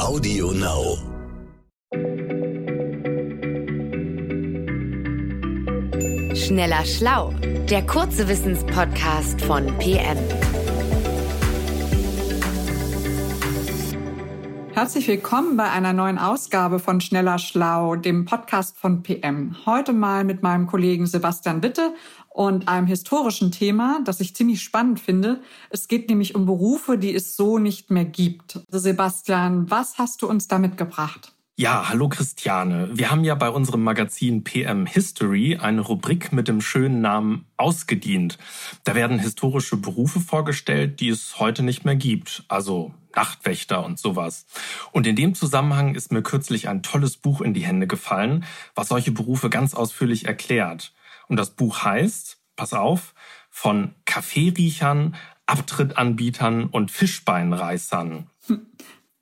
Audio Now. Schneller Schlau, der kurze Wissenspodcast von PM. Herzlich willkommen bei einer neuen Ausgabe von Schneller Schlau, dem Podcast von PM. Heute mal mit meinem Kollegen Sebastian Witte und einem historischen Thema, das ich ziemlich spannend finde. Es geht nämlich um Berufe, die es so nicht mehr gibt. Sebastian, was hast du uns da mitgebracht? Ja, hallo Christiane. Wir haben ja bei unserem Magazin PM History eine Rubrik mit dem schönen Namen Ausgedient. Da werden historische Berufe vorgestellt, die es heute nicht mehr gibt. Also Nachtwächter und sowas. Und in dem Zusammenhang ist mir kürzlich ein tolles Buch in die Hände gefallen, was solche Berufe ganz ausführlich erklärt. Und das Buch heißt, pass auf, von Kaffeeriechern, Abtrittanbietern und Fischbeinreißern.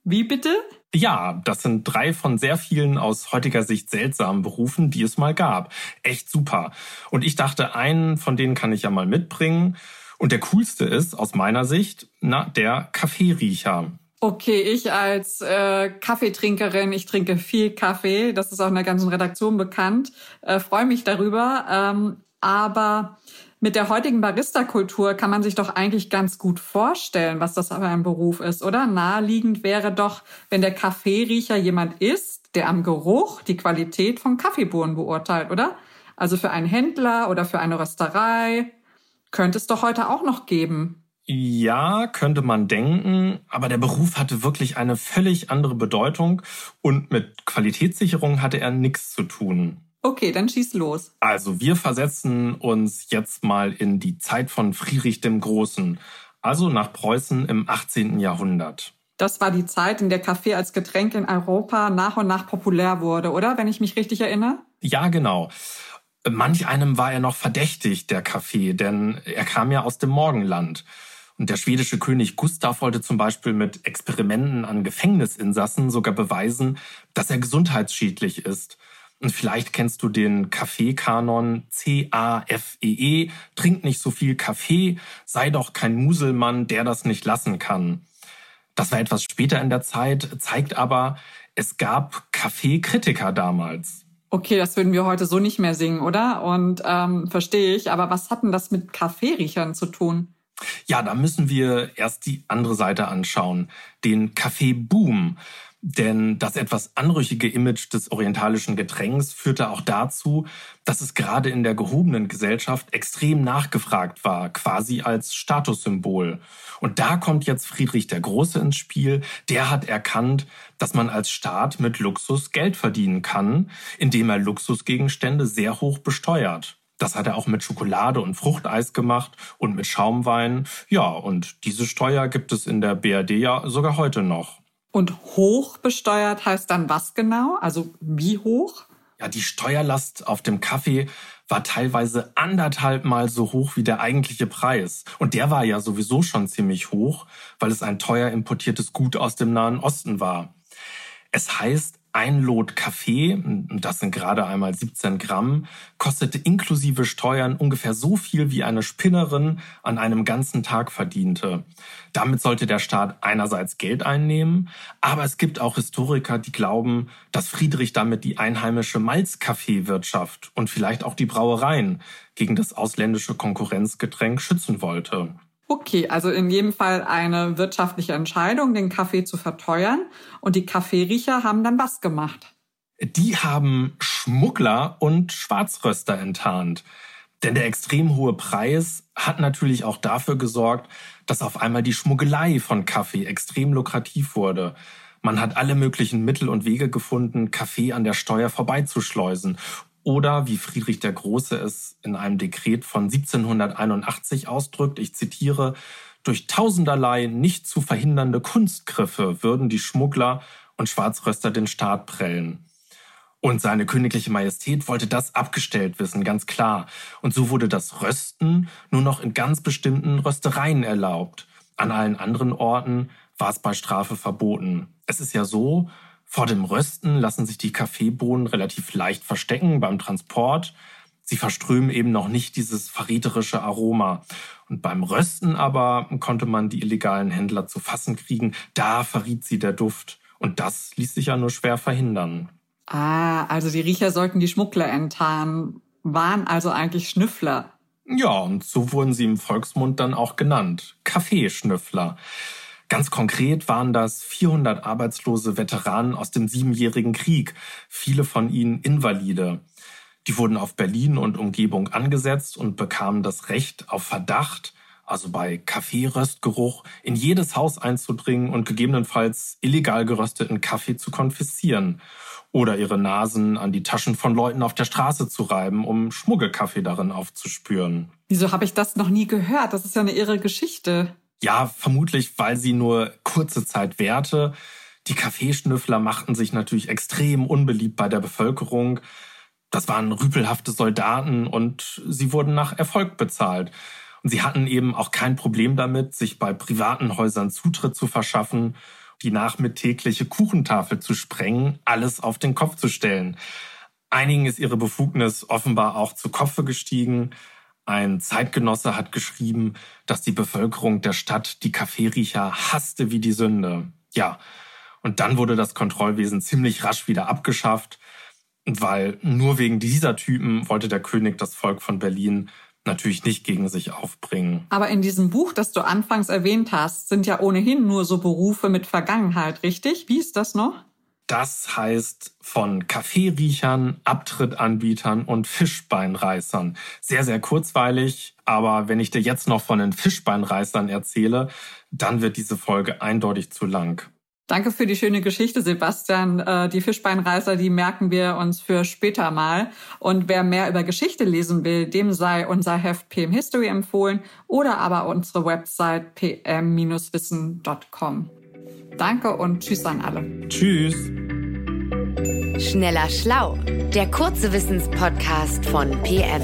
Wie bitte? Ja, das sind drei von sehr vielen aus heutiger Sicht seltsamen Berufen, die es mal gab. Echt super. Und ich dachte, einen von denen kann ich ja mal mitbringen. Und der coolste ist aus meiner Sicht, na, der Kaffeeriecher. Okay, ich als äh, Kaffeetrinkerin, ich trinke viel Kaffee, das ist auch in der ganzen Redaktion bekannt, äh, freue mich darüber. Ähm, aber mit der heutigen Barista-Kultur kann man sich doch eigentlich ganz gut vorstellen, was das aber ein Beruf ist, oder? Naheliegend wäre doch, wenn der Kaffeeriecher jemand ist, der am Geruch die Qualität von Kaffeebohnen beurteilt, oder? Also für einen Händler oder für eine Rösterei könnte es doch heute auch noch geben. Ja, könnte man denken, aber der Beruf hatte wirklich eine völlig andere Bedeutung und mit Qualitätssicherung hatte er nichts zu tun. Okay, dann schieß los. Also wir versetzen uns jetzt mal in die Zeit von Friedrich dem Großen, also nach Preußen im 18. Jahrhundert. Das war die Zeit, in der Kaffee als Getränk in Europa nach und nach populär wurde, oder? Wenn ich mich richtig erinnere? Ja, genau. Manch einem war er noch verdächtig, der Kaffee, denn er kam ja aus dem Morgenland. Und der schwedische König Gustav wollte zum Beispiel mit Experimenten an Gefängnisinsassen sogar beweisen, dass er gesundheitsschädlich ist. Und vielleicht kennst du den Kaffeekanon C-A-F-E-E. -E. Trink nicht so viel Kaffee, sei doch kein Muselmann, der das nicht lassen kann. Das war etwas später in der Zeit, zeigt aber, es gab Kaffeekritiker damals. Okay, das würden wir heute so nicht mehr singen, oder? Und ähm, verstehe ich. Aber was hat denn das mit Kaffeeriechern zu tun? Ja, da müssen wir erst die andere Seite anschauen, den Kaffeeboom. Denn das etwas anrüchige Image des orientalischen Getränks führte auch dazu, dass es gerade in der gehobenen Gesellschaft extrem nachgefragt war, quasi als Statussymbol. Und da kommt jetzt Friedrich der Große ins Spiel. Der hat erkannt, dass man als Staat mit Luxus Geld verdienen kann, indem er Luxusgegenstände sehr hoch besteuert. Das hat er auch mit Schokolade und Fruchteis gemacht und mit Schaumwein. Ja, und diese Steuer gibt es in der BRD ja sogar heute noch. Und hoch besteuert heißt dann was genau? Also wie hoch? Ja, die Steuerlast auf dem Kaffee war teilweise anderthalb Mal so hoch wie der eigentliche Preis. Und der war ja sowieso schon ziemlich hoch, weil es ein teuer importiertes Gut aus dem Nahen Osten war. Es heißt, ein Lot Kaffee, das sind gerade einmal 17 Gramm, kostete inklusive Steuern ungefähr so viel wie eine Spinnerin an einem ganzen Tag verdiente. Damit sollte der Staat einerseits Geld einnehmen, aber es gibt auch Historiker, die glauben, dass Friedrich damit die einheimische Malzkaffeewirtschaft und vielleicht auch die Brauereien gegen das ausländische Konkurrenzgetränk schützen wollte. Okay, also in jedem Fall eine wirtschaftliche Entscheidung, den Kaffee zu verteuern. Und die Kaffeeriecher haben dann was gemacht? Die haben Schmuggler und Schwarzröster enttarnt. Denn der extrem hohe Preis hat natürlich auch dafür gesorgt, dass auf einmal die Schmuggelei von Kaffee extrem lukrativ wurde. Man hat alle möglichen Mittel und Wege gefunden, Kaffee an der Steuer vorbeizuschleusen oder wie Friedrich der Große es in einem Dekret von 1781 ausdrückt, ich zitiere, durch tausenderlei nicht zu verhindernde Kunstgriffe würden die Schmuggler und Schwarzröster den Staat prellen. Und seine königliche Majestät wollte das abgestellt wissen, ganz klar. Und so wurde das Rösten nur noch in ganz bestimmten Röstereien erlaubt. An allen anderen Orten war es bei Strafe verboten. Es ist ja so, vor dem Rösten lassen sich die Kaffeebohnen relativ leicht verstecken beim Transport. Sie verströmen eben noch nicht dieses verräterische Aroma. Und beim Rösten aber konnte man die illegalen Händler zu fassen kriegen. Da verriet sie der Duft. Und das ließ sich ja nur schwer verhindern. Ah, also die Riecher sollten die Schmuggler enttarnen, waren also eigentlich Schnüffler. Ja, und so wurden sie im Volksmund dann auch genannt. Kaffeeschnüffler. Ganz konkret waren das 400 arbeitslose Veteranen aus dem Siebenjährigen Krieg, viele von ihnen Invalide. Die wurden auf Berlin und Umgebung angesetzt und bekamen das Recht, auf Verdacht, also bei Kaffeeröstgeruch, in jedes Haus einzudringen und gegebenenfalls illegal gerösteten Kaffee zu konfiszieren oder ihre Nasen an die Taschen von Leuten auf der Straße zu reiben, um Schmuggelkaffee darin aufzuspüren. Wieso habe ich das noch nie gehört? Das ist ja eine irre Geschichte. Ja, vermutlich, weil sie nur kurze Zeit währte. Die Kaffeeschnüffler machten sich natürlich extrem unbeliebt bei der Bevölkerung. Das waren rüpelhafte Soldaten und sie wurden nach Erfolg bezahlt. Und sie hatten eben auch kein Problem damit, sich bei privaten Häusern Zutritt zu verschaffen, die nachmittägliche Kuchentafel zu sprengen, alles auf den Kopf zu stellen. Einigen ist ihre Befugnis offenbar auch zu Kopfe gestiegen. Ein Zeitgenosse hat geschrieben, dass die Bevölkerung der Stadt die Kaffeeriecher hasste wie die Sünde. Ja, und dann wurde das Kontrollwesen ziemlich rasch wieder abgeschafft, weil nur wegen dieser Typen wollte der König das Volk von Berlin natürlich nicht gegen sich aufbringen. Aber in diesem Buch, das du anfangs erwähnt hast, sind ja ohnehin nur so Berufe mit Vergangenheit, richtig? Wie ist das noch? Das heißt von Kaffeeriechern, Abtrittanbietern und Fischbeinreißern. Sehr, sehr kurzweilig, aber wenn ich dir jetzt noch von den Fischbeinreißern erzähle, dann wird diese Folge eindeutig zu lang. Danke für die schöne Geschichte, Sebastian. Äh, die Fischbeinreißer, die merken wir uns für später mal. Und wer mehr über Geschichte lesen will, dem sei unser Heft PM History empfohlen oder aber unsere Website pm-wissen.com. Danke und tschüss an alle. Tschüss. Schneller Schlau, der kurze Wissenspodcast von PM.